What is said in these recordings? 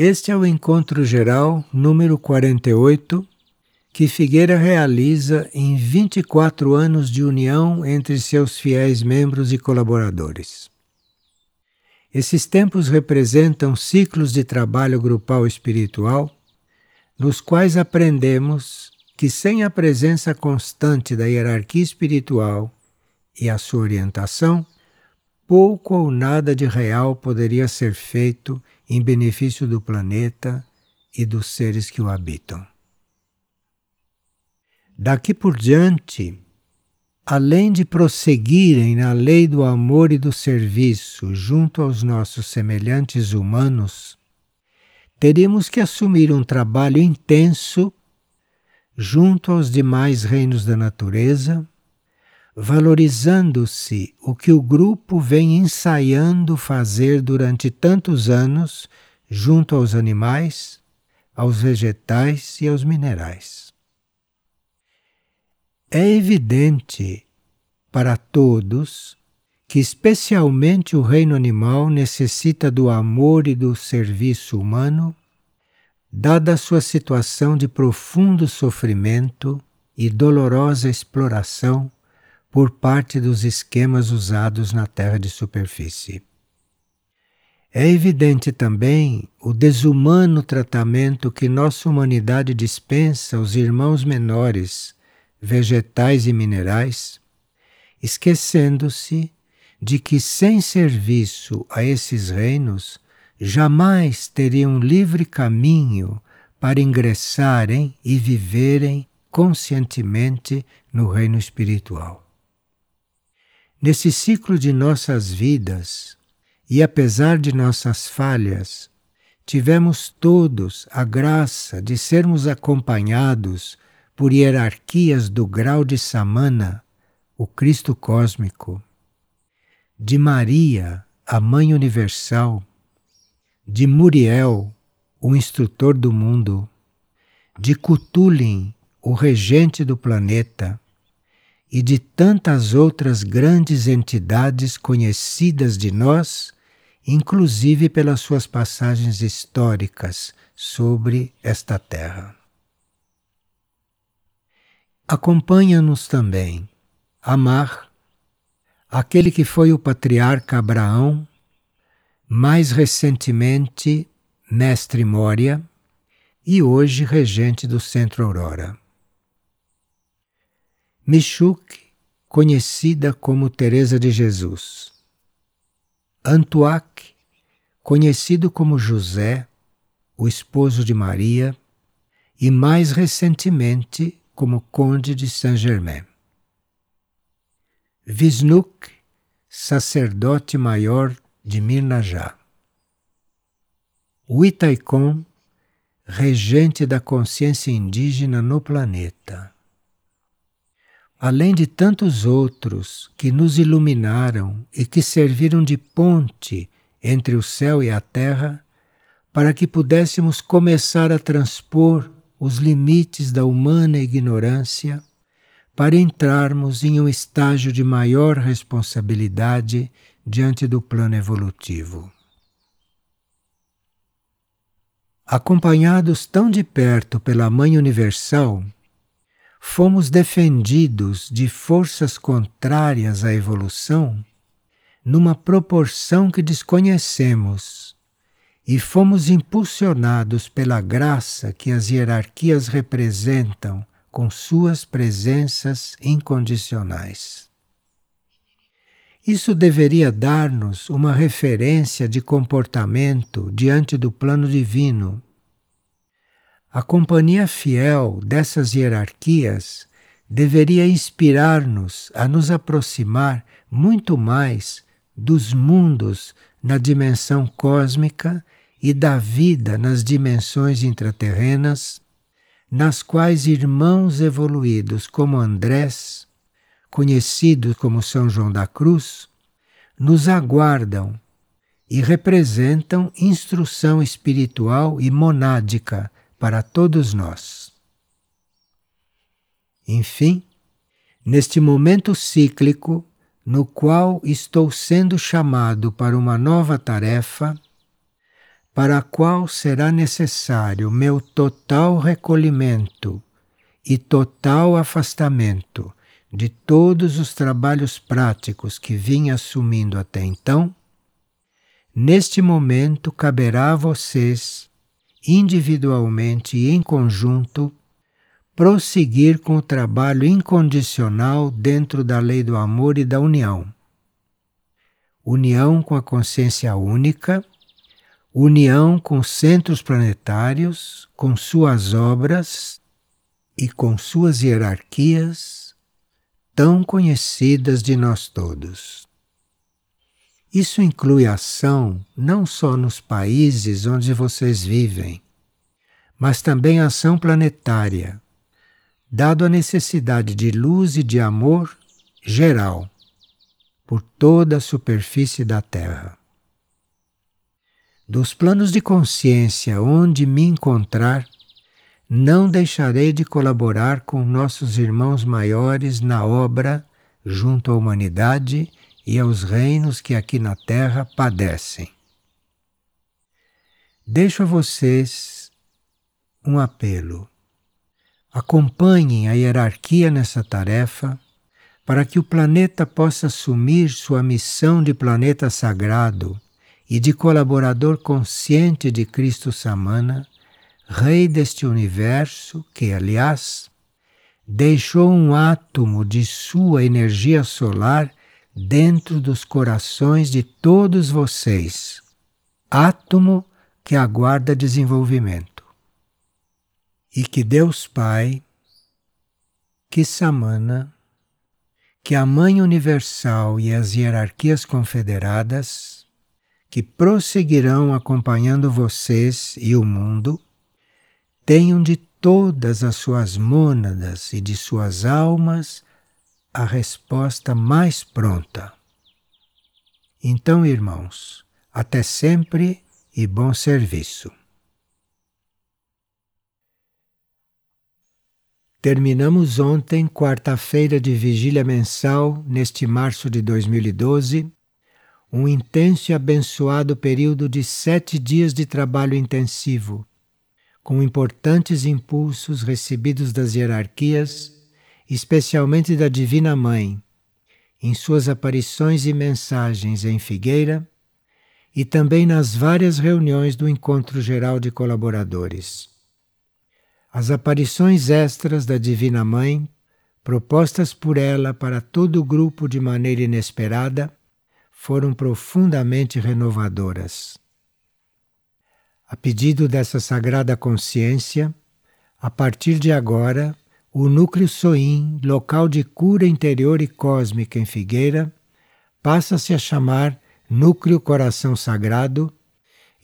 Este é o encontro geral número 48 que Figueira realiza em 24 anos de união entre seus fiéis membros e colaboradores. Esses tempos representam ciclos de trabalho grupal espiritual, nos quais aprendemos que sem a presença constante da hierarquia espiritual e a sua orientação, pouco ou nada de real poderia ser feito em benefício do planeta e dos seres que o habitam. Daqui por diante, além de prosseguirem na lei do amor e do serviço junto aos nossos semelhantes humanos, teríamos que assumir um trabalho intenso junto aos demais reinos da natureza, valorizando-se o que o grupo vem ensaiando fazer durante tantos anos junto aos animais, aos vegetais e aos minerais. É evidente para todos que, especialmente, o reino animal necessita do amor e do serviço humano, dada a sua situação de profundo sofrimento e dolorosa exploração por parte dos esquemas usados na Terra de superfície. É evidente também o desumano tratamento que nossa humanidade dispensa aos irmãos menores vegetais e minerais, esquecendo-se de que sem serviço a esses reinos jamais teriam livre caminho para ingressarem e viverem conscientemente no reino espiritual. Nesse ciclo de nossas vidas, e apesar de nossas falhas, tivemos todos a graça de sermos acompanhados por hierarquias do grau de Samana, o Cristo cósmico, de Maria, a Mãe Universal, de Muriel, o instrutor do mundo, de Cutulin, o regente do planeta, e de tantas outras grandes entidades conhecidas de nós, inclusive pelas suas passagens históricas sobre esta terra. Acompanha-nos também Amar, aquele que foi o patriarca Abraão, mais recentemente mestre Mória e hoje regente do Centro Aurora. Michuk, conhecida como Teresa de Jesus. Antuac, conhecido como José, o esposo de Maria, e mais recentemente como Conde de Saint-Germain. Visnuk, sacerdote maior de Mirnajá. Huitaikon, regente da consciência indígena no planeta. Além de tantos outros que nos iluminaram e que serviram de ponte entre o céu e a terra, para que pudéssemos começar a transpor os limites da humana ignorância para entrarmos em um estágio de maior responsabilidade diante do plano evolutivo. Acompanhados tão de perto pela Mãe Universal, fomos defendidos de forças contrárias à evolução numa proporção que desconhecemos e fomos impulsionados pela graça que as hierarquias representam com suas presenças incondicionais. Isso deveria dar-nos uma referência de comportamento diante do plano divino. A companhia fiel dessas hierarquias deveria inspirar-nos a nos aproximar muito mais dos mundos na dimensão cósmica e da vida nas dimensões intraterrenas, nas quais irmãos evoluídos como Andrés, conhecido como São João da Cruz, nos aguardam e representam instrução espiritual e monádica para todos nós. Enfim, neste momento cíclico no qual estou sendo chamado para uma nova tarefa, para a qual será necessário meu total recolhimento e total afastamento de todos os trabalhos práticos que vim assumindo até então, neste momento caberá a vocês, individualmente e em conjunto, prosseguir com o trabalho incondicional dentro da lei do amor e da união. União com a consciência única união com centros planetários, com suas obras e com suas hierarquias tão conhecidas de nós todos. Isso inclui ação não só nos países onde vocês vivem, mas também ação planetária, dado a necessidade de luz e de amor geral por toda a superfície da Terra. Dos planos de consciência onde me encontrar, não deixarei de colaborar com nossos irmãos maiores na obra junto à humanidade e aos reinos que aqui na Terra padecem. Deixo a vocês um apelo. Acompanhem a hierarquia nessa tarefa para que o planeta possa assumir sua missão de planeta sagrado e de colaborador consciente de Cristo Samana, Rei deste universo, que, aliás, deixou um átomo de sua energia solar dentro dos corações de todos vocês. Átomo que aguarda desenvolvimento. E que Deus Pai, que Samana, que a Mãe Universal e as hierarquias confederadas que prosseguirão acompanhando vocês e o mundo, tenham de todas as suas mônadas e de suas almas a resposta mais pronta. Então, irmãos, até sempre e bom serviço. Terminamos ontem, quarta-feira de vigília mensal, neste março de 2012 um intenso e abençoado período de sete dias de trabalho intensivo, com importantes impulsos recebidos das hierarquias, especialmente da Divina Mãe, em suas aparições e mensagens em Figueira e também nas várias reuniões do Encontro Geral de Colaboradores. As aparições extras da Divina Mãe, propostas por ela para todo o grupo de maneira inesperada, foram profundamente renovadoras. A pedido dessa sagrada consciência, a partir de agora, o núcleo Soim, local de cura interior e cósmica em Figueira, passa-se a chamar Núcleo Coração Sagrado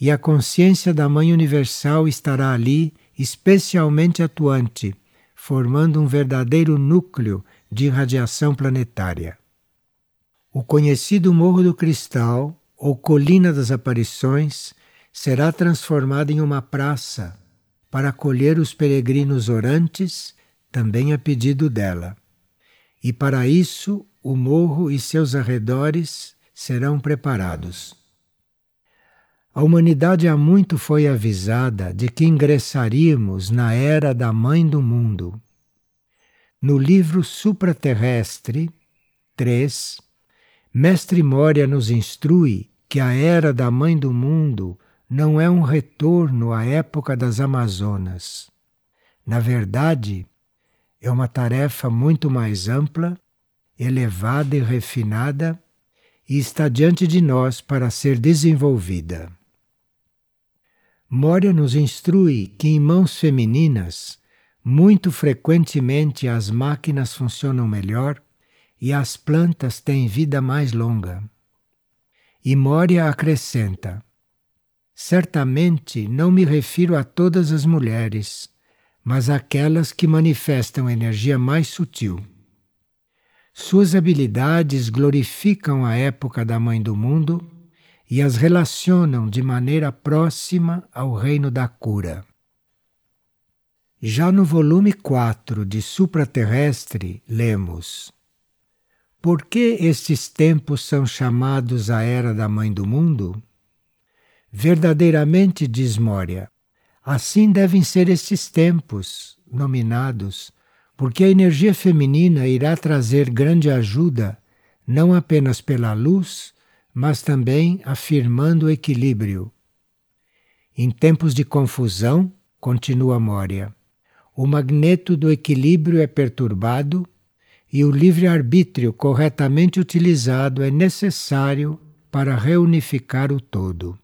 e a consciência da Mãe Universal estará ali especialmente atuante, formando um verdadeiro núcleo de irradiação planetária. O conhecido Morro do Cristal, ou Colina das Aparições, será transformado em uma praça para acolher os peregrinos orantes, também a pedido dela. E para isso, o morro e seus arredores serão preparados. A humanidade há muito foi avisada de que ingressaríamos na era da Mãe do Mundo. No livro Supraterrestre 3, Mestre Moria nos instrui que a era da Mãe do Mundo não é um retorno à época das Amazonas. Na verdade, é uma tarefa muito mais ampla, elevada e refinada e está diante de nós para ser desenvolvida. Moria nos instrui que em mãos femininas, muito frequentemente as máquinas funcionam melhor e as plantas têm vida mais longa. E Moria acrescenta: Certamente não me refiro a todas as mulheres, mas àquelas que manifestam energia mais sutil. Suas habilidades glorificam a época da Mãe do Mundo e as relacionam de maneira próxima ao reino da cura. Já no volume 4 de Supraterrestre, lemos: por que estes tempos são chamados a Era da Mãe do Mundo? verdadeiramente diz Moria. Assim devem ser estes tempos nominados, porque a energia feminina irá trazer grande ajuda, não apenas pela luz, mas também afirmando o equilíbrio. Em tempos de confusão, continua Moria, o magneto do equilíbrio é perturbado e o livre-arbítrio corretamente utilizado é necessário para reunificar o todo.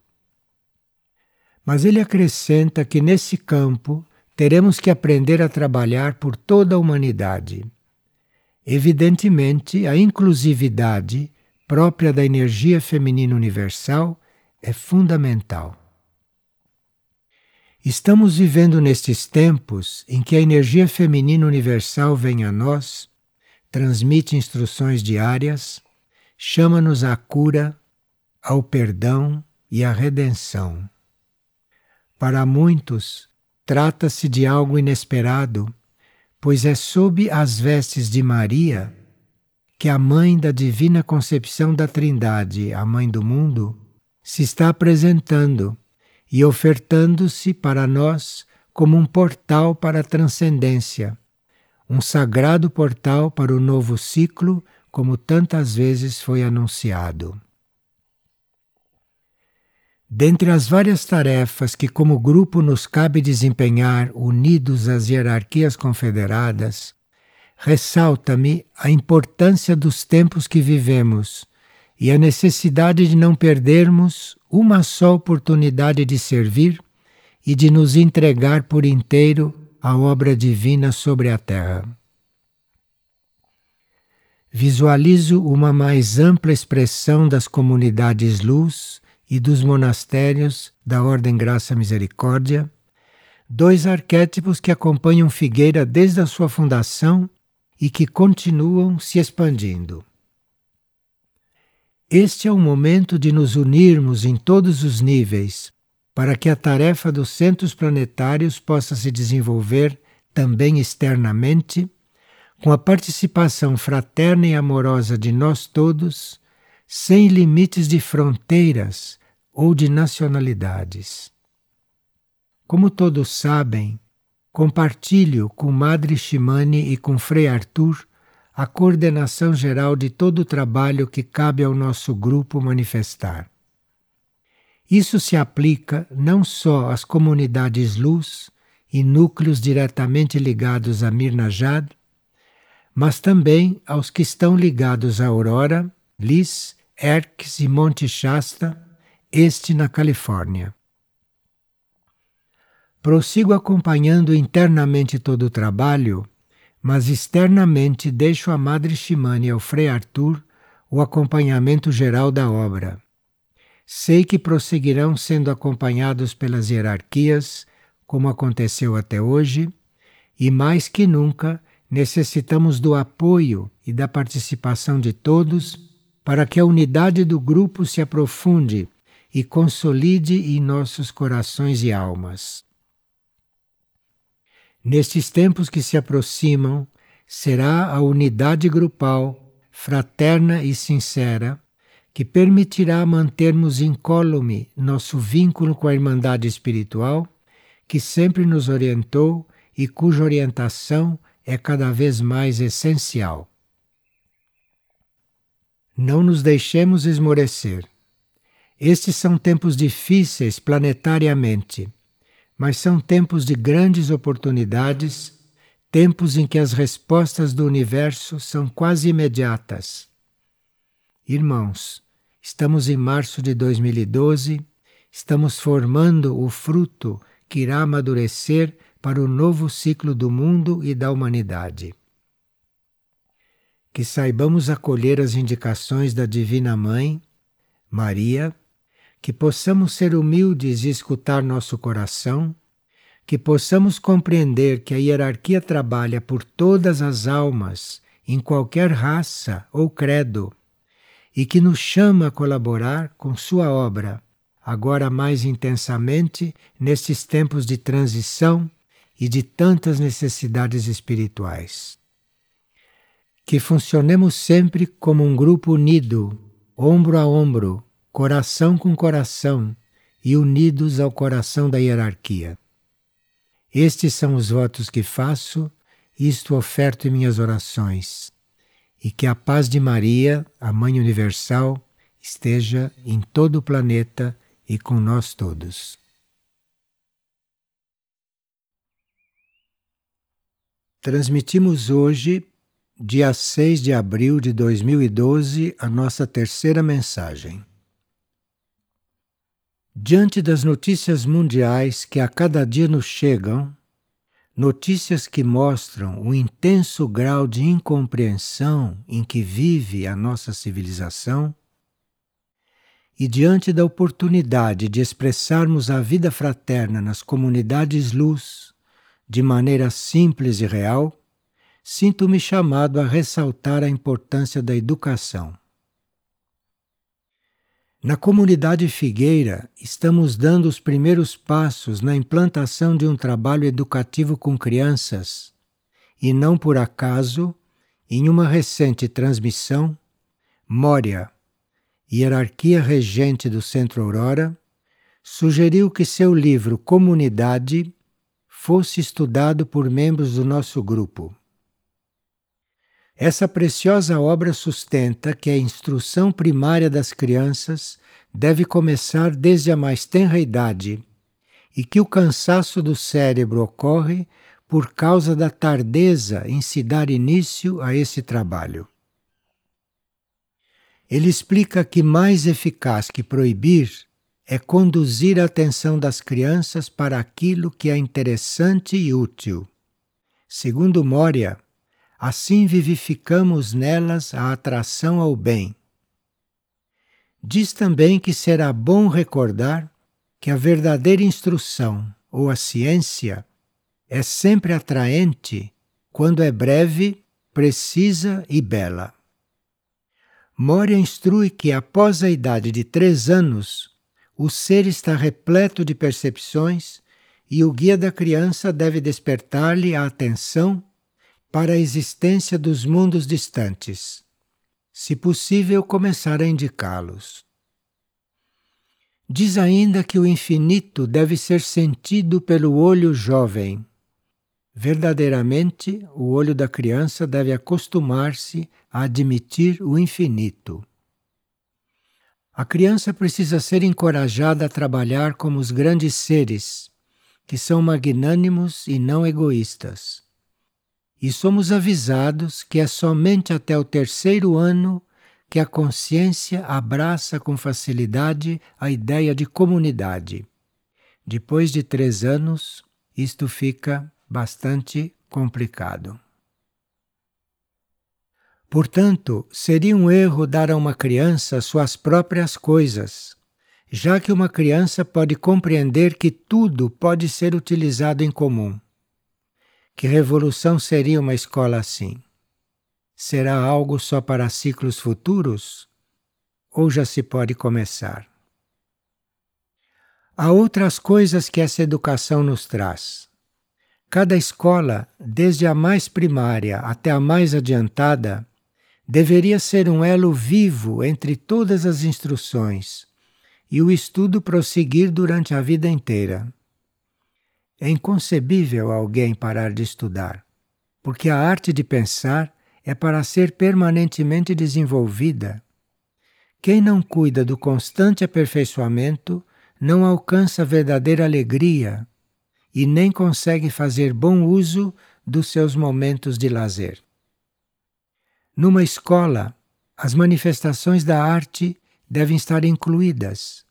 Mas ele acrescenta que nesse campo teremos que aprender a trabalhar por toda a humanidade. Evidentemente, a inclusividade própria da energia feminina universal é fundamental. Estamos vivendo nestes tempos em que a energia feminina universal vem a nós, transmite instruções diárias, chama-nos à cura, ao perdão e à redenção. Para muitos, trata-se de algo inesperado, pois é sob as vestes de Maria que a mãe da divina concepção da Trindade, a mãe do mundo, se está apresentando e ofertando-se para nós como um portal para a transcendência, um sagrado portal para o novo ciclo, como tantas vezes foi anunciado. Dentre as várias tarefas que, como grupo, nos cabe desempenhar unidos às hierarquias confederadas, ressalta-me a importância dos tempos que vivemos e a necessidade de não perdermos uma só oportunidade de servir e de nos entregar por inteiro à obra divina sobre a terra. Visualizo uma mais ampla expressão das comunidades luz e dos monastérios da Ordem Graça Misericórdia, dois arquétipos que acompanham Figueira desde a sua fundação e que continuam se expandindo. Este é o momento de nos unirmos em todos os níveis para que a tarefa dos centros planetários possa se desenvolver também externamente, com a participação fraterna e amorosa de nós todos, sem limites de fronteiras ou de nacionalidades. Como todos sabem, compartilho com Madre Shimane e com Frei Arthur a coordenação geral de todo o trabalho que cabe ao nosso grupo manifestar. Isso se aplica não só às comunidades luz e núcleos diretamente ligados a Mirnajad, mas também aos que estão ligados a Aurora, Lis, Erques e Monte Shasta, este na Califórnia. Prossigo acompanhando internamente todo o trabalho, mas externamente deixo a Madre Shimane e ao Frei Arthur o acompanhamento geral da obra. Sei que prosseguirão sendo acompanhados pelas hierarquias, como aconteceu até hoje, e mais que nunca necessitamos do apoio e da participação de todos para que a unidade do grupo se aprofunde e consolide em nossos corações e almas. Nestes tempos que se aproximam, será a unidade grupal, fraterna e sincera, que permitirá mantermos incólume nosso vínculo com a Irmandade Espiritual, que sempre nos orientou e cuja orientação é cada vez mais essencial. Não nos deixemos esmorecer. Estes são tempos difíceis planetariamente, mas são tempos de grandes oportunidades, tempos em que as respostas do universo são quase imediatas. Irmãos, estamos em março de 2012, estamos formando o fruto que irá amadurecer para o novo ciclo do mundo e da humanidade. Que saibamos acolher as indicações da Divina Mãe, Maria, que possamos ser humildes e escutar nosso coração, que possamos compreender que a hierarquia trabalha por todas as almas, em qualquer raça ou credo, e que nos chama a colaborar com sua obra, agora mais intensamente nestes tempos de transição e de tantas necessidades espirituais. Que funcionemos sempre como um grupo unido, ombro a ombro, coração com coração e unidos ao coração da hierarquia. Estes são os votos que faço, isto oferto em minhas orações. E que a paz de Maria, a Mãe Universal, esteja em todo o planeta e com nós todos. Transmitimos hoje, dia 6 de abril de 2012, a nossa terceira mensagem. Diante das notícias mundiais que a cada dia nos chegam, notícias que mostram o intenso grau de incompreensão em que vive a nossa civilização, e diante da oportunidade de expressarmos a vida fraterna nas comunidades luz de maneira simples e real, sinto-me chamado a ressaltar a importância da educação. Na comunidade Figueira, estamos dando os primeiros passos na implantação de um trabalho educativo com crianças, e não por acaso, em uma recente transmissão, Mória, hierarquia regente do Centro Aurora, sugeriu que seu livro Comunidade fosse estudado por membros do nosso grupo. Essa preciosa obra sustenta que a instrução primária das crianças deve começar desde a mais tenra idade e que o cansaço do cérebro ocorre por causa da tardeza em se dar início a esse trabalho. Ele explica que mais eficaz que proibir é conduzir a atenção das crianças para aquilo que é interessante e útil. Segundo Moria, assim vivificamos nelas a atração ao bem. Diz também que será bom recordar que a verdadeira instrução ou a ciência é sempre atraente quando é breve, precisa e bela. Moria instrui que após a idade de três anos, o ser está repleto de percepções e o guia da criança deve despertar-lhe a atenção para a existência dos mundos distantes. Se possível, começar a indicá-los. Diz ainda que o infinito deve ser sentido pelo olho jovem Verdadeiramente, o olho da criança deve acostumar-se a admitir o infinito. A criança precisa ser encorajada a trabalhar como os grandes seres, que são magnânimos e não egoístas. E somos avisados que é somente até o terceiro ano que a consciência abraça com facilidade a ideia de comunidade. Depois de três anos, isto fica bastante complicado. Portanto, seria um erro dar a uma criança suas próprias coisas, já que uma criança pode compreender que tudo pode ser utilizado em comum. Que revolução seria uma escola assim? Será algo só para ciclos futuros? Ou já se pode começar? Há outras coisas que essa educação nos traz. Cada escola, desde a mais primária até a mais adiantada, deveria ser um elo vivo entre todas as instruções e o estudo prosseguir durante a vida inteira. É inconcebível alguém parar de estudar, porque a arte de pensar é para ser permanentemente desenvolvida. Quem não cuida do constante aperfeiçoamento não alcança verdadeira alegria e nem consegue fazer bom uso dos seus momentos de lazer. Numa escola, as manifestações da arte devem estar incluídas,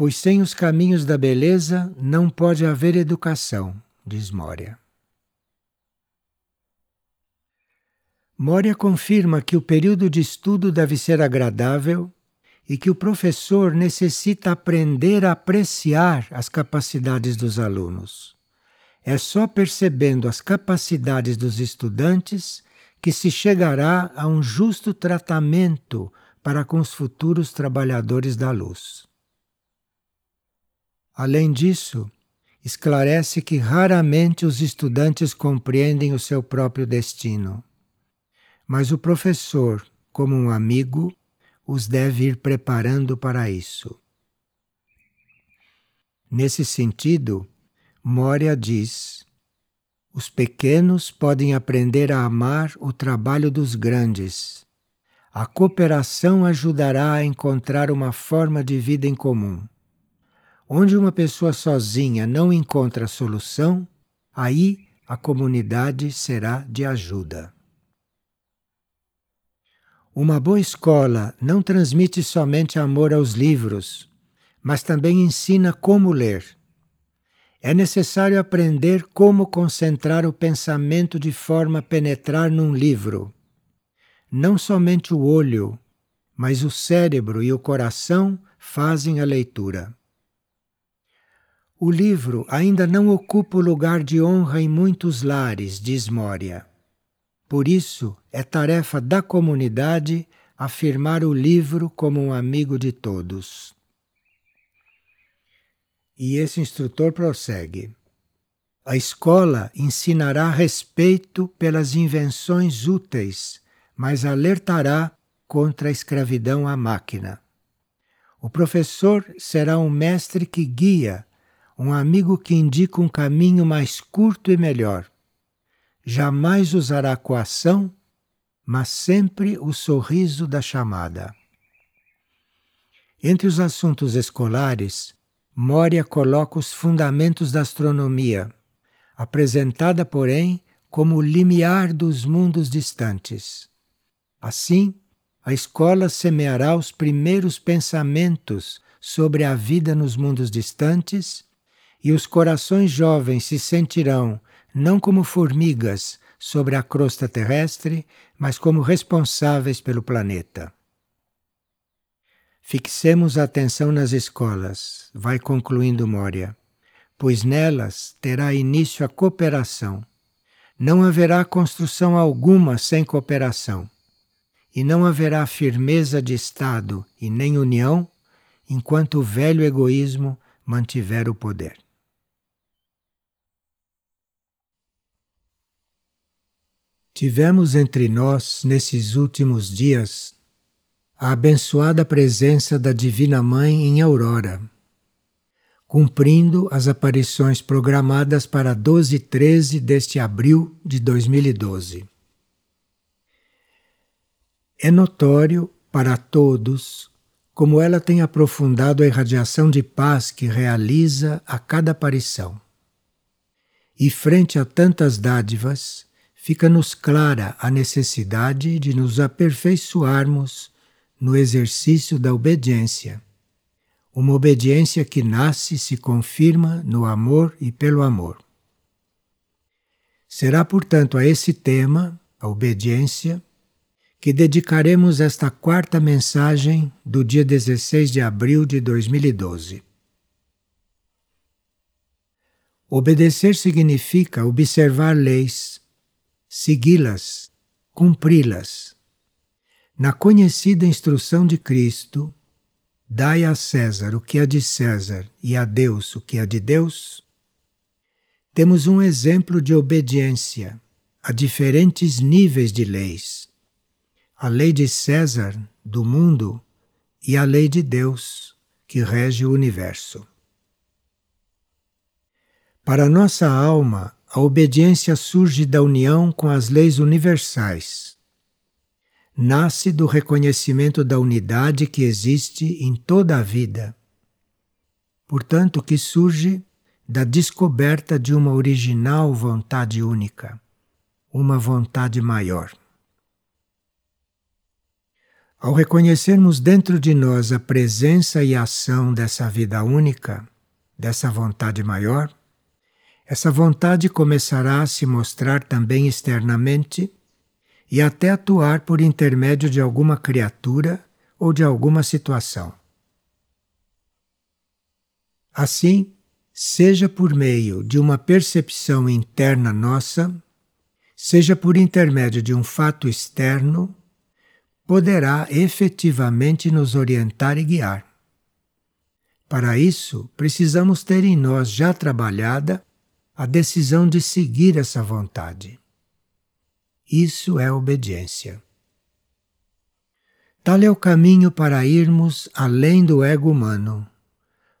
pois sem os caminhos da beleza não pode haver educação, diz Moria. Moria confirma que o período de estudo deve ser agradável e que o professor necessita aprender a apreciar as capacidades dos alunos. É só percebendo as capacidades dos estudantes que se chegará a um justo tratamento para com os futuros trabalhadores da luz. Além disso, esclarece que raramente os estudantes compreendem o seu próprio destino. Mas o professor, como um amigo, os deve ir preparando para isso. Nesse sentido, Moria diz: os pequenos podem aprender a amar o trabalho dos grandes. A cooperação ajudará a encontrar uma forma de vida em comum. Onde uma pessoa sozinha não encontra solução, aí a comunidade será de ajuda. Uma boa escola não transmite somente amor aos livros, mas também ensina como ler. É necessário aprender como concentrar o pensamento de forma a penetrar num livro. Não somente o olho, mas o cérebro e o coração fazem a leitura. O livro ainda não ocupa o lugar de honra em muitos lares, diz Moria. Por isso, é tarefa da comunidade afirmar o livro como um amigo de todos. E esse instrutor prossegue. A escola ensinará respeito pelas invenções úteis, mas alertará contra a escravidão à máquina. O professor será um mestre que guia um amigo que indica um caminho mais curto e melhor. Jamais usará coação, mas sempre o sorriso da chamada. Entre os assuntos escolares, Moria coloca os fundamentos da astronomia, apresentada, porém, como o limiar dos mundos distantes. Assim, a escola semeará os primeiros pensamentos sobre a vida nos mundos distantes e os corações jovens se sentirão não como formigas sobre a crosta terrestre, mas como responsáveis pelo planeta. Fixemos a atenção nas escolas, vai concluindo Moria, pois nelas terá início a cooperação. Não haverá construção alguma sem cooperação, e não haverá firmeza de Estado e nem união enquanto o velho egoísmo mantiver o poder. Tivemos entre nós, nesses últimos dias, a abençoada presença da Divina Mãe em Aurora, cumprindo as aparições programadas para 12 e 13 deste abril de 2012. É notório para todos como ela tem aprofundado a irradiação de paz que realiza a cada aparição. E frente a tantas dádivas, fica-nos clara a necessidade de nos aperfeiçoarmos no exercício da obediência. Uma obediência que nasce e se confirma no amor e pelo amor. Será, portanto, a esse tema, a obediência, que dedicaremos esta quarta mensagem do dia 16 de abril de 2012. Obedecer significa observar leis, segui-las, cumpri-las. Na conhecida instrução de Cristo, dai a César o que é de César e a Deus o que é de Deus, temos um exemplo de obediência a diferentes níveis de leis. A lei de César, do mundo, e a lei de Deus, que rege o universo. Para nossa alma, a obediência surge da união com as leis universais. Nasce do reconhecimento da unidade que existe em toda a vida. Portanto, que surge da descoberta de uma original vontade única, uma vontade maior. Ao reconhecermos dentro de nós a presença e a ação dessa vida única, dessa vontade maior, essa vontade começará a se mostrar também externamente e até atuar por intermédio de alguma criatura ou de alguma situação. Assim, seja por meio de uma percepção interna nossa, seja por intermédio de um fato externo, poderá efetivamente nos orientar e guiar. Para isso, precisamos ter em nós já trabalhada a decisão de seguir essa vontade. Isso é obediência. Tal é o caminho para irmos além do ego humano,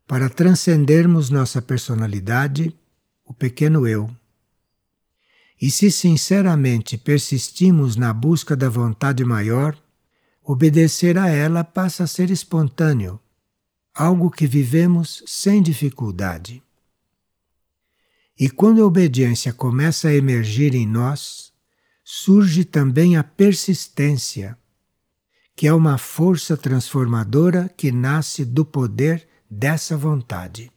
para transcendermos nossa personalidade, o pequeno eu. E se sinceramente persistimos na busca da vontade maior, obedecer a ela passa a ser espontâneo, algo que vivemos sem dificuldade. E quando a obediência começa a emergir em nós, surge também a persistência, que é uma força transformadora que nasce do poder dessa vontade.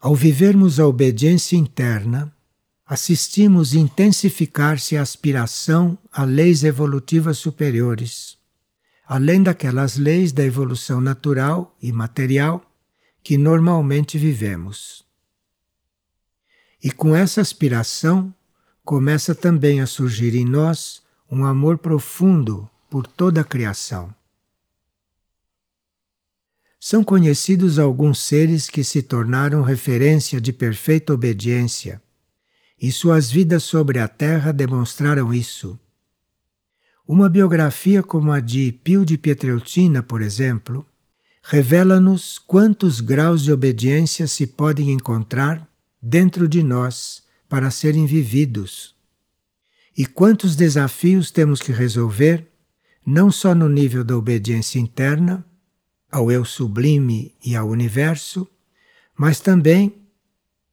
Ao vivermos a obediência interna, assistimos intensificar-se a aspiração a leis evolutivas superiores, além daquelas leis da evolução natural e material que normalmente vivemos. E com essa aspiração começa também a surgir em nós um amor profundo por toda a criação. São conhecidos alguns seres que se tornaram referência de perfeita obediência, e suas vidas sobre a Terra demonstraram isso. Uma biografia como a de Pio de Pietrelcina, por exemplo, revela-nos quantos graus de obediência se podem encontrar dentro de nós para serem vividos. E quantos desafios temos que resolver, não só no nível da obediência interna, ao eu sublime e ao universo, mas também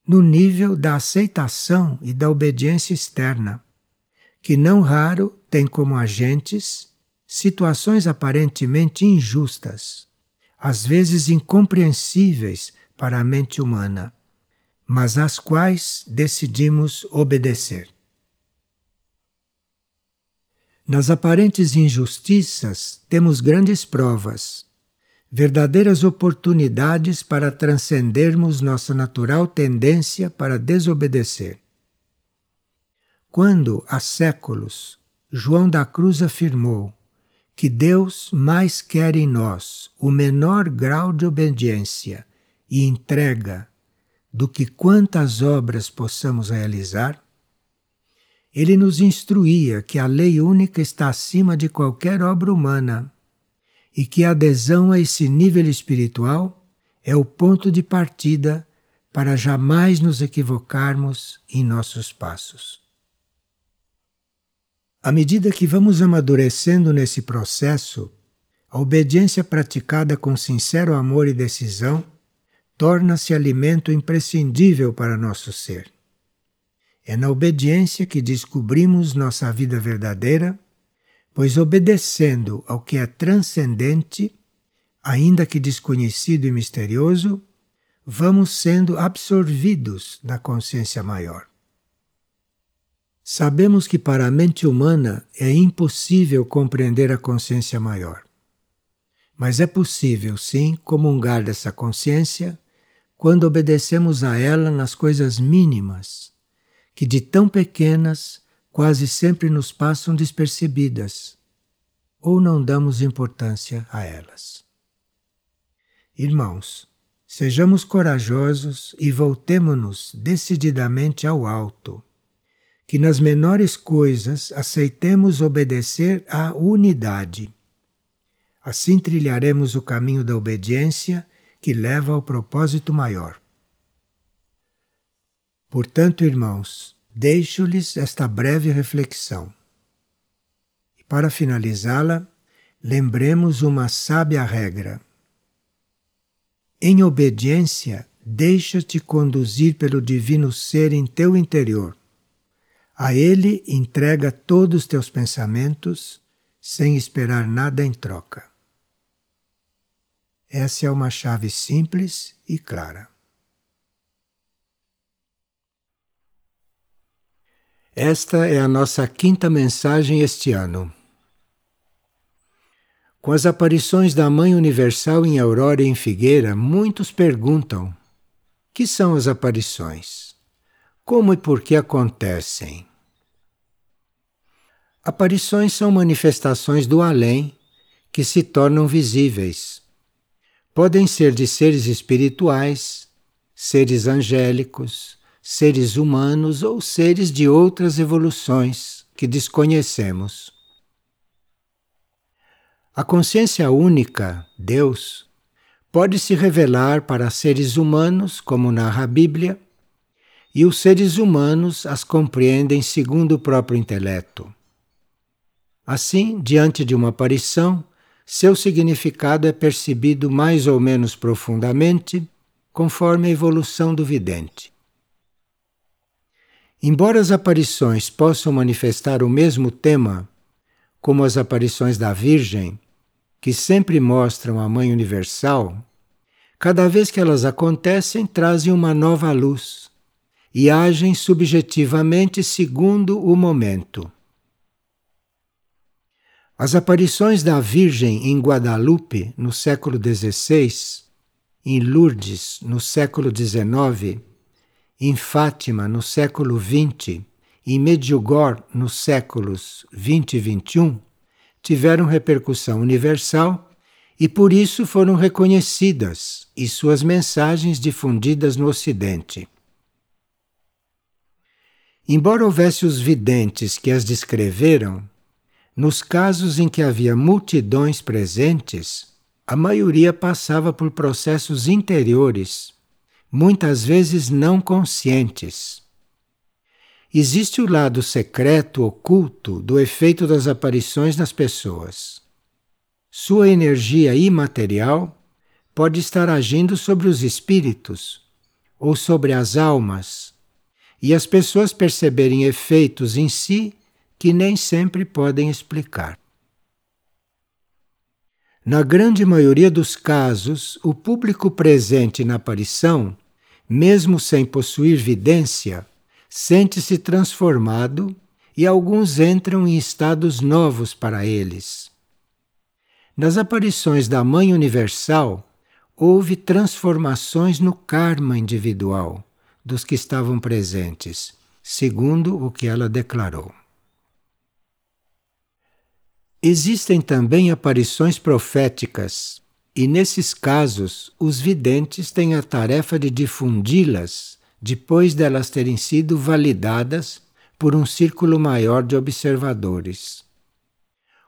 no nível da aceitação e da obediência externa, que não raro tem como agentes situações aparentemente injustas, às vezes incompreensíveis para a mente humana, mas às quais decidimos obedecer. Nas aparentes injustiças temos grandes provas verdadeiras oportunidades para transcendermos nossa natural tendência para desobedecer. Quando, há séculos, João da Cruz afirmou que Deus mais quer em nós o menor grau de obediência e entrega do que quantas obras possamos realizar, ele nos instruía que a lei única está acima de qualquer obra humana e que a adesão a esse nível espiritual é o ponto de partida para jamais nos equivocarmos em nossos passos. À medida que vamos amadurecendo nesse processo, a obediência praticada com sincero amor e decisão torna-se alimento imprescindível para nosso ser. É na obediência que descobrimos nossa vida verdadeira pois obedecendo ao que é transcendente, ainda que desconhecido e misterioso, vamos sendo absorvidos na consciência maior. Sabemos que para a mente humana é impossível compreender a consciência maior. Mas é possível, sim, comungar dessa consciência quando obedecemos a ela nas coisas mínimas, que de tão pequenas quase sempre nos passam despercebidas ou não damos importância a elas. Irmãos, sejamos corajosos e voltemo-nos decididamente ao alto, que nas menores coisas aceitemos obedecer à unidade. Assim trilharemos o caminho da obediência que leva ao propósito maior. Portanto, irmãos, Deixo-lhes esta breve reflexão. E para finalizá-la, lembremos uma sábia regra. Em obediência, deixa-te conduzir pelo Divino Ser em teu interior. A Ele entrega todos os teus pensamentos, sem esperar nada em troca. Essa é uma chave simples e clara. Esta é a nossa quinta mensagem este ano. Com as aparições da Mãe Universal em Aurora e em Figueira, muitos perguntam: que são as aparições? Como e por que acontecem? Aparições são manifestações do além que se tornam visíveis. Podem ser de seres espirituais, seres angélicos, seres humanos ou seres de outras evoluções que desconhecemos. A consciência única, Deus, pode se revelar para seres humanos, como narra a Bíblia, e os seres humanos as compreendem segundo o próprio intelecto. Assim, diante de uma aparição, seu significado é percebido mais ou menos profundamente, conforme a evolução do vidente. Embora as aparições possam manifestar o mesmo tema, como as aparições da Virgem, que sempre mostram a Mãe Universal, cada vez que elas acontecem, trazem uma nova luz e agem subjetivamente segundo o momento. As aparições da Virgem em Guadalupe no século XVI, em Lourdes no século XIX, em Fátima no século XX em Medjugorje nos séculos XX e XXI, tiveram repercussão universal e por isso foram reconhecidas e suas mensagens difundidas no Ocidente. Embora houvesse os videntes que as descreveram, nos casos em que havia multidões presentes, a maioria passava por processos interiores, muitas vezes não conscientes. Existe o lado secreto, oculto, do efeito das aparições nas pessoas. Sua energia imaterial pode estar agindo sobre os espíritos ou sobre as almas, e as pessoas perceberem efeitos em si que nem sempre podem explicar. Na grande maioria dos casos, o público presente na aparição, mesmo sem possuir vidência, sente-se transformado e alguns entram em estados novos para eles. Nas aparições da Mãe Universal, houve transformações no karma individual dos que estavam presentes, segundo o que ela declarou. Existem também aparições proféticas, e nesses casos os videntes têm a tarefa de difundi-las depois delas terem sido validadas por um círculo maior de observadores.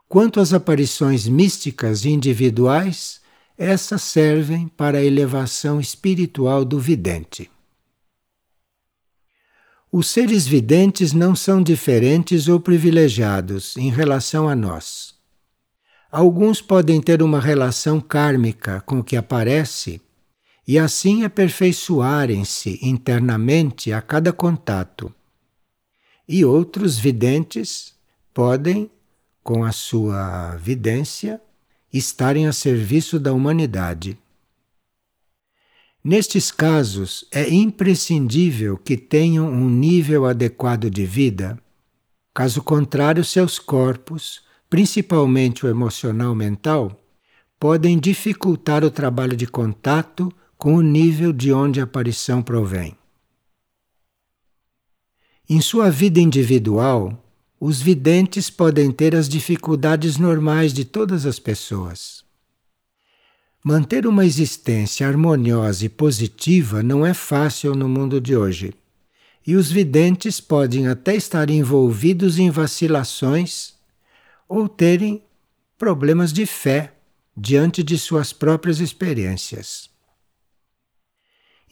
Quanto às aparições místicas individuais, essas servem para a elevação espiritual do vidente. Os seres videntes não são diferentes ou privilegiados em relação a nós. Alguns podem ter uma relação kármica com o que aparece e assim aperfeiçoarem-se internamente a cada contato. E outros videntes podem, com a sua vidência, estarem a serviço da humanidade. Nestes casos, é imprescindível que tenham um nível adequado de vida, caso contrário, seus corpos, principalmente o emocional mental, podem dificultar o trabalho de contato com o nível de onde a aparição provém. Em sua vida individual, os videntes podem ter as dificuldades normais de todas as pessoas. Manter uma existência harmoniosa e positiva não é fácil no mundo de hoje. E os videntes podem até estar envolvidos em vacilações ou terem problemas de fé diante de suas próprias experiências.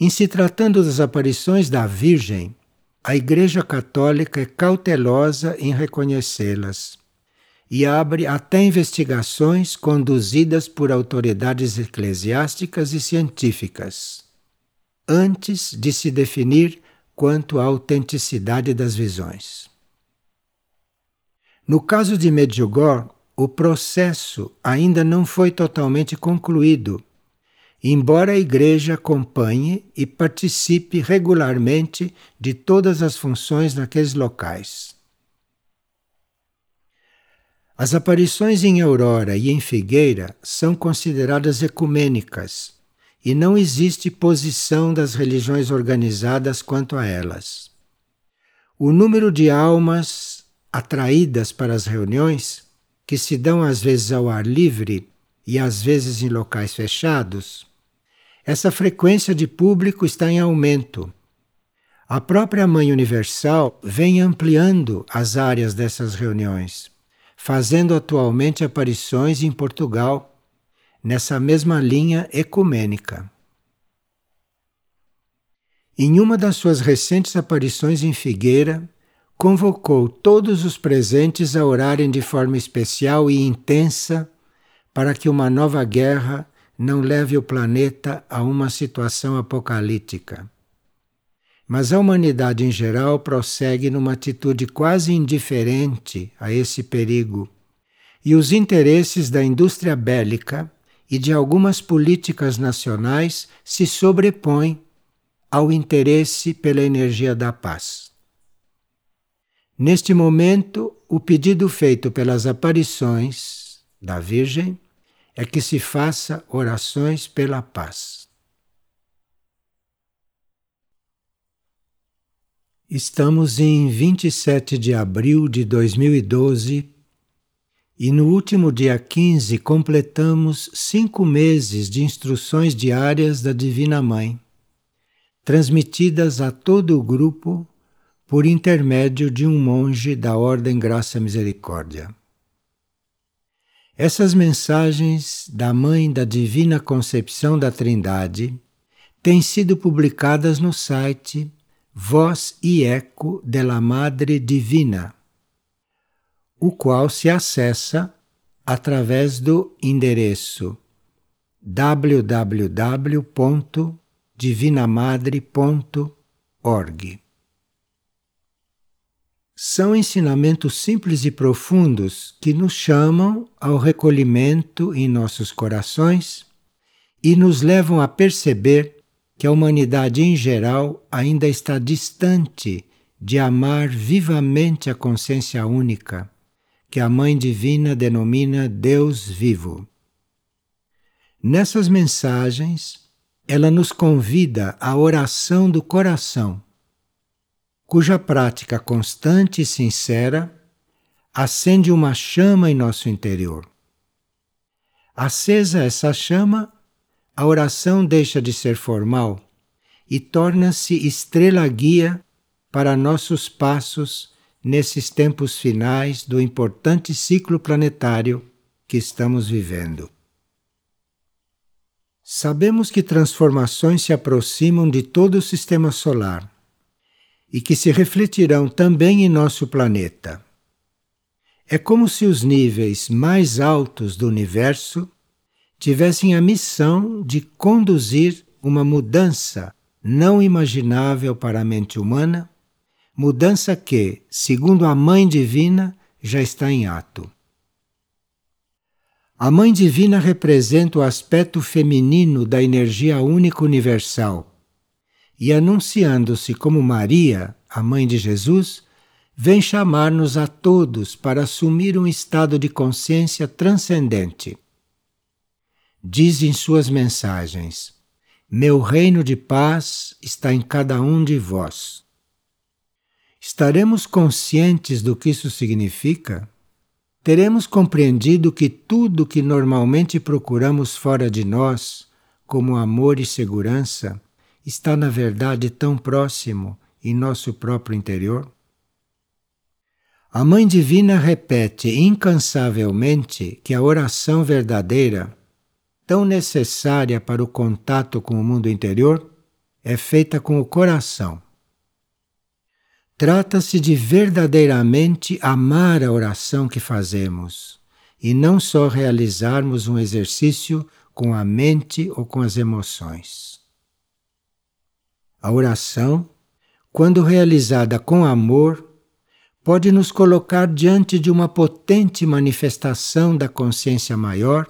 Em se tratando das aparições da Virgem, a Igreja Católica é cautelosa em reconhecê-las e abre até investigações conduzidas por autoridades eclesiásticas e científicas, antes de se definir quanto à autenticidade das visões. No caso de Medjugorje, o processo ainda não foi totalmente concluído, embora a Igreja acompanhe e participe regularmente de todas as funções naqueles locais. As aparições em Aurora e em Figueira são consideradas ecumênicas e não existe posição das religiões organizadas quanto a elas. O número de almas atraídas para as reuniões, que se dão às vezes ao ar livre e às vezes em locais fechados, essa frequência de público está em aumento. A própria Mãe Universal vem ampliando as áreas dessas reuniões fazendo atualmente aparições em Portugal, nessa mesma linha ecumênica. Em uma das suas recentes aparições em Figueira, convocou todos os presentes a orarem de forma especial e intensa para que uma nova guerra não leve o planeta a uma situação apocalíptica. Mas a humanidade em geral prossegue numa atitude quase indiferente a esse perigo, e os interesses da indústria bélica e de algumas políticas nacionais se sobrepõem ao interesse pela energia da paz. Neste momento, o pedido feito pelas aparições da Virgem é que se faça orações pela paz. Estamos em 27 de abril de 2012 e no último dia 15 completamos cinco meses de instruções diárias da Divina Mãe, transmitidas a todo o grupo por intermédio de um monge da Ordem Graça Misericórdia. Essas mensagens da Mãe da Divina Concepção da Trindade têm sido publicadas no site Voz e Eco de la Madre Divina, o qual se acessa através do endereço www.divinamadre.org. São ensinamentos simples e profundos que nos chamam ao recolhimento em nossos corações e nos levam a perceber que a humanidade em geral ainda está distante de amar vivamente a consciência única, que a Mãe Divina denomina Deus vivo. Nessas mensagens, ela nos convida à oração do coração cuja prática constante e sincera acende uma chama em nosso interior. Acesa essa chama, a oração deixa de ser formal e torna-se estrela guia para nossos passos nesses tempos finais do importante ciclo planetário que estamos vivendo. Sabemos que transformações se aproximam de todo o sistema solar e que se refletirão também em nosso planeta. É como se os níveis mais altos do universo tivessem a missão de conduzir uma mudança não imaginável para a mente humana, mudança que, segundo a Mãe Divina, já está em ato. A Mãe Divina representa o aspecto feminino da energia única universal e anunciando-se como Maria, a mãe de Jesus, vem chamar-nos a todos para assumir um estado de consciência transcendente. Diz em suas mensagens: Meu reino de paz está em cada um de vós. Estaremos conscientes do que isso significa? Teremos compreendido que tudo que normalmente procuramos fora de nós, como amor e segurança, está, na verdade, tão próximo em nosso próprio interior? A Mãe Divina repete incansavelmente que a oração verdadeira, tão necessária para o contato com o mundo interior, é feita com o coração. Trata-se de verdadeiramente amar a oração que fazemos e não só realizarmos um exercício com a mente ou com as emoções. A oração, quando realizada com amor, pode nos colocar diante de uma potente manifestação da consciência maior,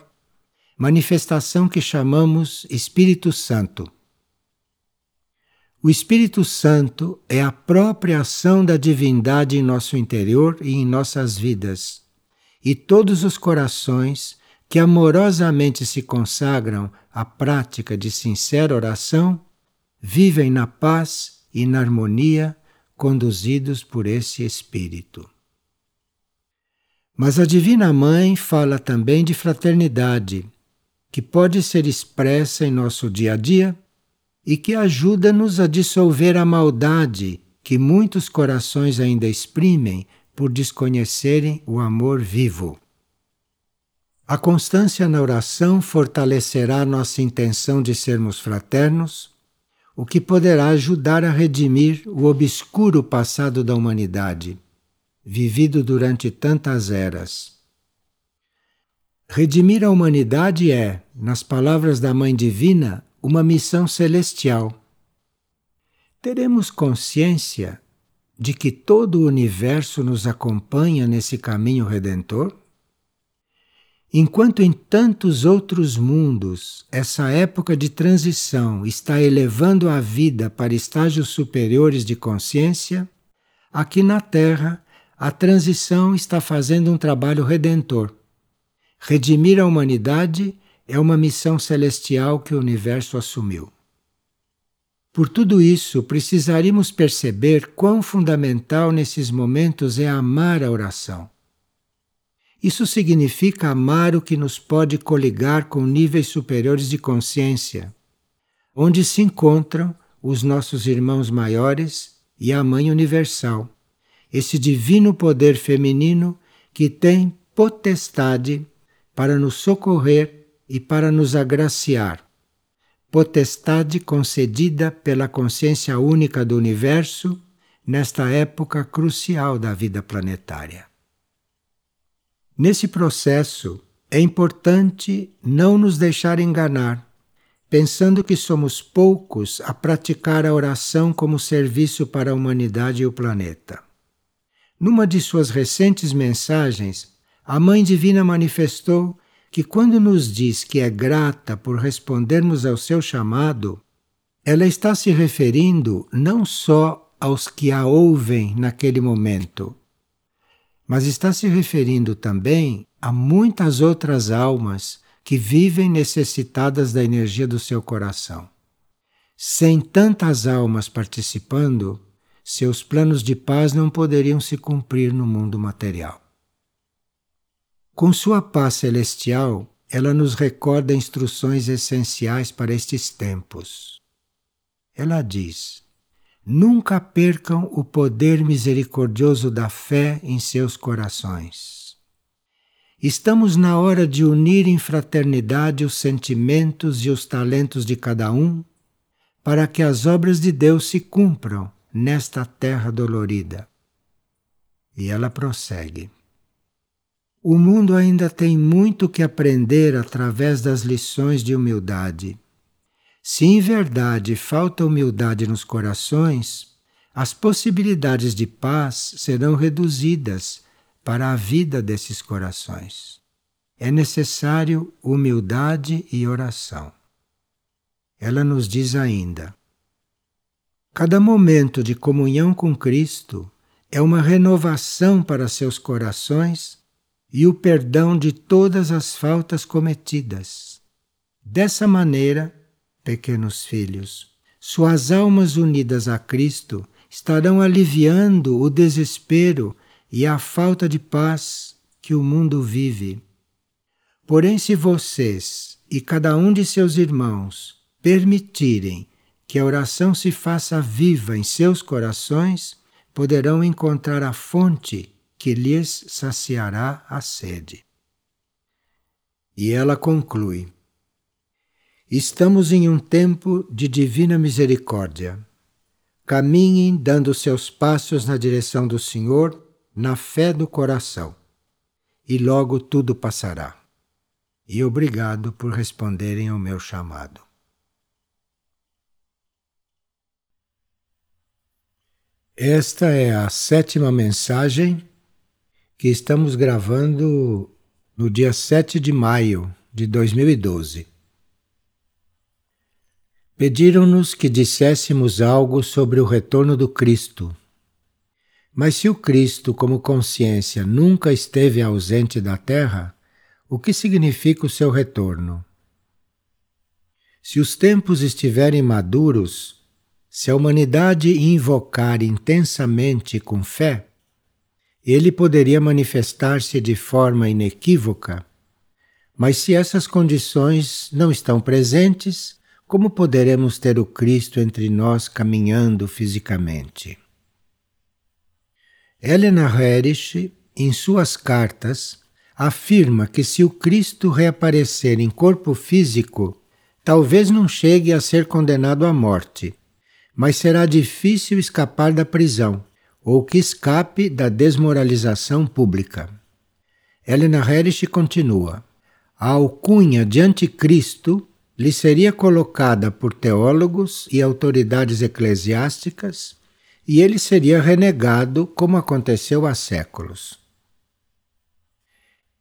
manifestação que chamamos Espírito Santo. O Espírito Santo é a própria ação da divindade em nosso interior e em nossas vidas, e todos os corações que amorosamente se consagram à prática de sincera oração vivem na paz e na harmonia conduzidos por esse Espírito. Mas a Divina Mãe fala também de fraternidade, que pode ser expressa em nosso dia a dia e que ajuda-nos a dissolver a maldade que muitos corações ainda exprimem por desconhecerem o amor vivo. A constância na oração fortalecerá nossa intenção de sermos fraternos, o que poderá ajudar a redimir o obscuro passado da humanidade, vivido durante tantas eras. Redimir a humanidade é, nas palavras da Mãe Divina, uma missão celestial. Teremos consciência de que todo o universo nos acompanha nesse caminho redentor? Enquanto em tantos outros mundos essa época de transição está elevando a vida para estágios superiores de consciência, aqui na Terra a transição está fazendo um trabalho redentor. Redimir a humanidade é uma missão celestial que o universo assumiu. Por tudo isso, precisaríamos perceber quão fundamental nesses momentos é amar a oração isso significa amar o que nos pode coligar com níveis superiores de consciência, onde se encontram os nossos irmãos maiores e a Mãe Universal, esse divino poder feminino que tem potestade para nos socorrer e para nos agraciar. Potestade concedida pela consciência única do universo nesta época crucial da vida planetária. Nesse processo, é importante não nos deixar enganar, pensando que somos poucos a praticar a oração como serviço para a humanidade e o planeta. Numa de suas recentes mensagens, a Mãe Divina manifestou que, quando nos diz que é grata por respondermos ao seu chamado, ela está se referindo não só aos que a ouvem naquele momento, mas está se referindo também a muitas outras almas que vivem necessitadas da energia do seu coração. Sem tantas almas participando, seus planos de paz não poderiam se cumprir no mundo material. Com sua paz celestial, ela nos recorda instruções essenciais para estes tempos. Ela diz: Nunca percam o poder misericordioso da fé em seus corações. Estamos na hora de unir em fraternidade os sentimentos e os talentos de cada um, para que as obras de Deus se cumpram nesta terra dolorida. E ela prossegue. O mundo ainda tem muito que aprender através das lições de humildade se em verdade falta humildade nos corações, as possibilidades de paz serão reduzidas para a vida desses corações. É necessário humildade e oração. Ela nos diz ainda: cada momento de comunhão com Cristo é uma renovação para seus corações e o perdão de todas as faltas cometidas. Dessa maneira, pequenos filhos. Suas almas unidas a Cristo estarão aliviando o desespero e a falta de paz que o mundo vive. Porém, se vocês e cada um de seus irmãos permitirem que a oração se faça viva em seus corações, poderão encontrar a fonte que lhes saciará a sede. E ela conclui: Estamos em um tempo de divina misericórdia. Caminhem dando seus passos na direção do Senhor, na fé do coração, e logo tudo passará. E obrigado por responderem ao meu chamado. Esta é a sétima mensagem que estamos gravando no dia 7 de maio de 2012. Pediram-nos que disséssemos algo sobre o retorno do Cristo. Mas se o Cristo, como consciência, nunca esteve ausente da Terra, o que significa o seu retorno? Se os tempos estiverem maduros, se a humanidade invocar intensamente com fé, ele poderia manifestar-se de forma inequívoca. Mas se essas condições não estão presentes, como poderemos ter o Cristo entre nós caminhando fisicamente? Helena Herrich, em suas cartas, afirma que se o Cristo reaparecer em corpo físico, talvez não chegue a ser condenado à morte, mas será difícil escapar da prisão ou que escape da desmoralização pública. Helena Herrich continua: a alcunha de anticristo lhe seria colocada por teólogos e autoridades eclesiásticas e ele seria renegado, como aconteceu há séculos.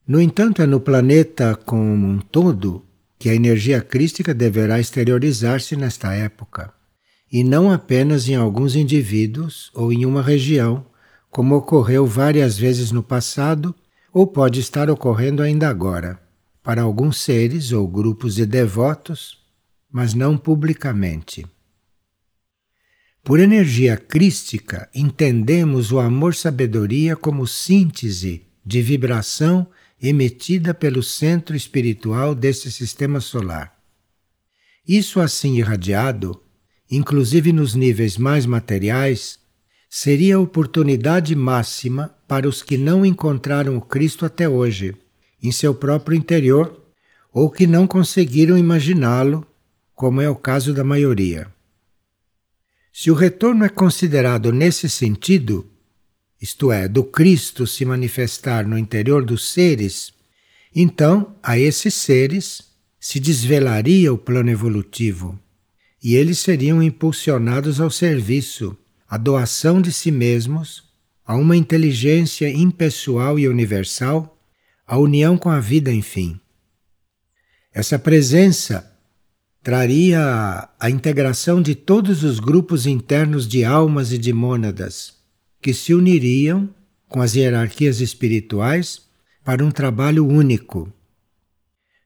No entanto, é no planeta como um todo que a energia crística deverá exteriorizar-se nesta época, e não apenas em alguns indivíduos ou em uma região, como ocorreu várias vezes no passado ou pode estar ocorrendo ainda agora, para alguns seres ou grupos de devotos, mas não publicamente. Por energia crística, entendemos o amor-sabedoria como síntese de vibração emitida pelo centro espiritual deste sistema solar. Isso assim irradiado, inclusive nos níveis mais materiais, seria a oportunidade máxima para os que não encontraram o Cristo até hoje, em seu próprio interior, ou que não conseguiram imaginá-lo, como é o caso da maioria. Se o retorno é considerado nesse sentido, isto é, do Cristo se manifestar no interior dos seres, então a esses seres se desvelaria o plano evolutivo e eles seriam impulsionados ao serviço, à doação de si mesmos, a uma inteligência impessoal e universal, à união com a vida, enfim. Essa presença traria a integração de todos os grupos internos de almas e de mônadas que se uniriam com as hierarquias espirituais para um trabalho único.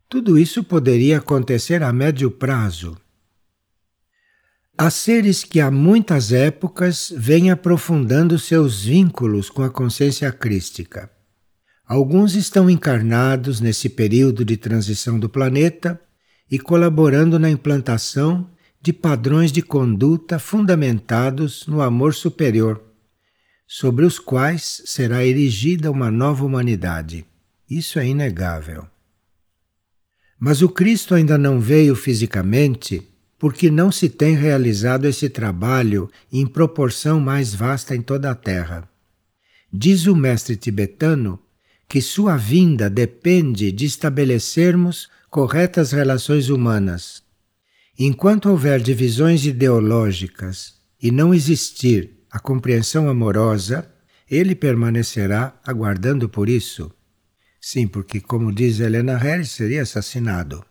Tudo isso poderia acontecer a médio prazo. Há seres que há muitas épocas vêm aprofundando seus vínculos com a consciência crística. Alguns estão encarnados nesse período de transição do planeta e colaborando na implantação de padrões de conduta fundamentados no amor superior sobre os quais será erigida uma nova humanidade. Isso é inegável. Mas o Cristo ainda não veio fisicamente porque não se tem realizado esse trabalho em proporção mais vasta em toda a Terra. Diz o mestre tibetano que sua vinda depende de estabelecermos corretas relações humanas. Enquanto houver divisões ideológicas e não existir a compreensão amorosa, ele permanecerá aguardando por isso. Sim, porque, como diz Helena Harris, seria assassinado.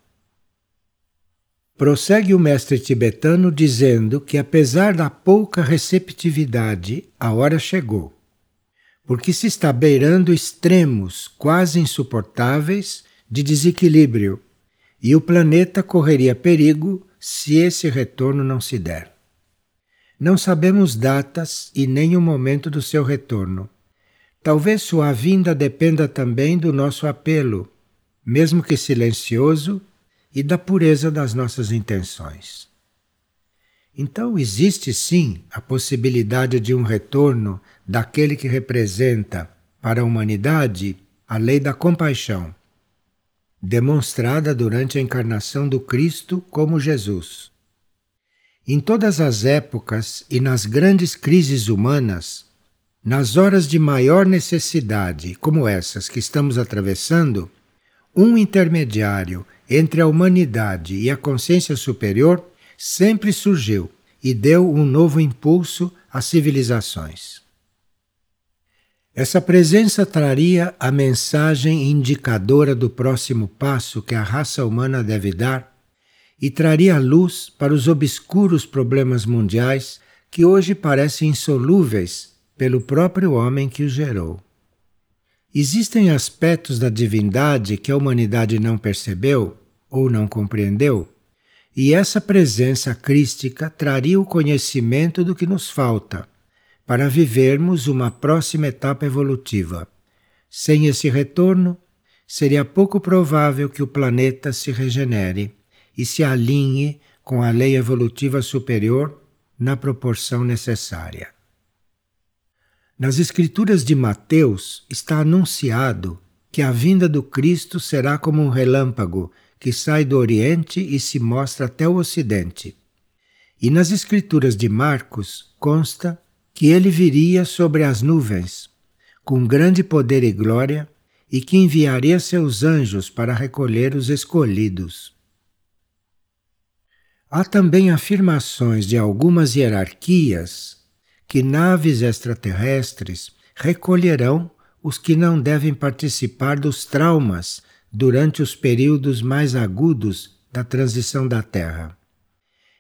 Prossegue o mestre tibetano dizendo que, apesar da pouca receptividade, a hora chegou, porque se está beirando extremos quase insuportáveis de desequilíbrio e o planeta correria perigo se esse retorno não se der. Não sabemos datas e nem o momento do seu retorno. Talvez sua vinda dependa também do nosso apelo, mesmo que silencioso, e da pureza das nossas intenções. Então, existe sim a possibilidade de um retorno daquele que representa para a humanidade a lei da compaixão, demonstrada durante a encarnação do Cristo como Jesus. Em todas as épocas e nas grandes crises humanas, nas horas de maior necessidade, como essas que estamos atravessando, um intermediário entre a humanidade e a consciência superior sempre surgiu e deu um novo impulso às civilizações. Essa presença traria a mensagem indicadora do próximo passo que a raça humana deve dar e traria luz para os obscuros problemas mundiais que hoje parecem insolúveis pelo próprio homem que os gerou. Existem aspectos da divindade que a humanidade não percebeu ou não compreendeu, e essa presença crística traria o conhecimento do que nos falta para vivermos uma próxima etapa evolutiva. Sem esse retorno, seria pouco provável que o planeta se regenere e se alinhe com a lei evolutiva superior na proporção necessária. Nas Escrituras de Mateus está anunciado que a vinda do Cristo será como um relâmpago que sai do Oriente e se mostra até o Ocidente. E nas Escrituras de Marcos consta que ele viria sobre as nuvens, com grande poder e glória, e que enviaria seus anjos para recolher os escolhidos. Há também afirmações de algumas hierarquias que naves extraterrestres recolherão os que não devem participar dos traumas durante os períodos mais agudos da transição da Terra,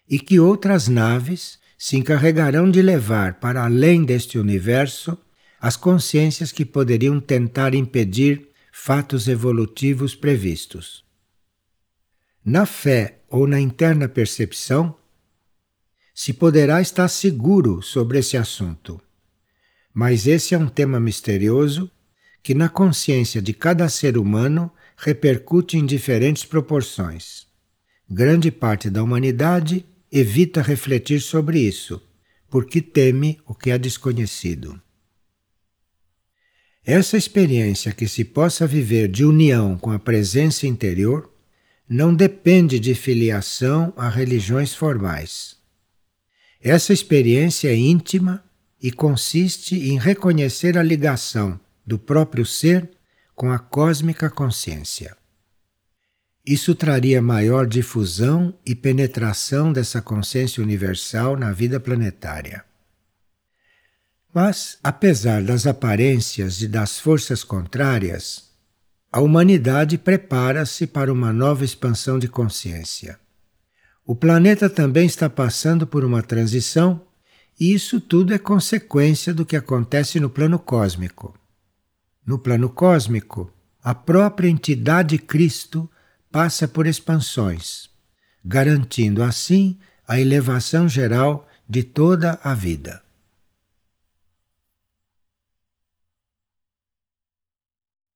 e que outras naves se encarregarão de levar para além deste universo as consciências que poderiam tentar impedir fatos evolutivos previstos. Na fé ou na interna percepção, se poderá estar seguro sobre esse assunto. Mas esse é um tema misterioso que, na consciência de cada ser humano, repercute em diferentes proporções. Grande parte da humanidade evita refletir sobre isso, porque teme o que é desconhecido. Essa experiência que se possa viver de união com a presença interior não depende de filiação a religiões formais. Essa experiência é íntima e consiste em reconhecer a ligação do próprio ser com a cósmica consciência. Isso traria maior difusão e penetração dessa consciência universal na vida planetária. Mas, apesar das aparências e das forças contrárias, a humanidade prepara-se para uma nova expansão de consciência. O planeta também está passando por uma transição, e isso tudo é consequência do que acontece no plano cósmico. No plano cósmico, a própria entidade Cristo passa por expansões, garantindo assim a elevação geral de toda a vida.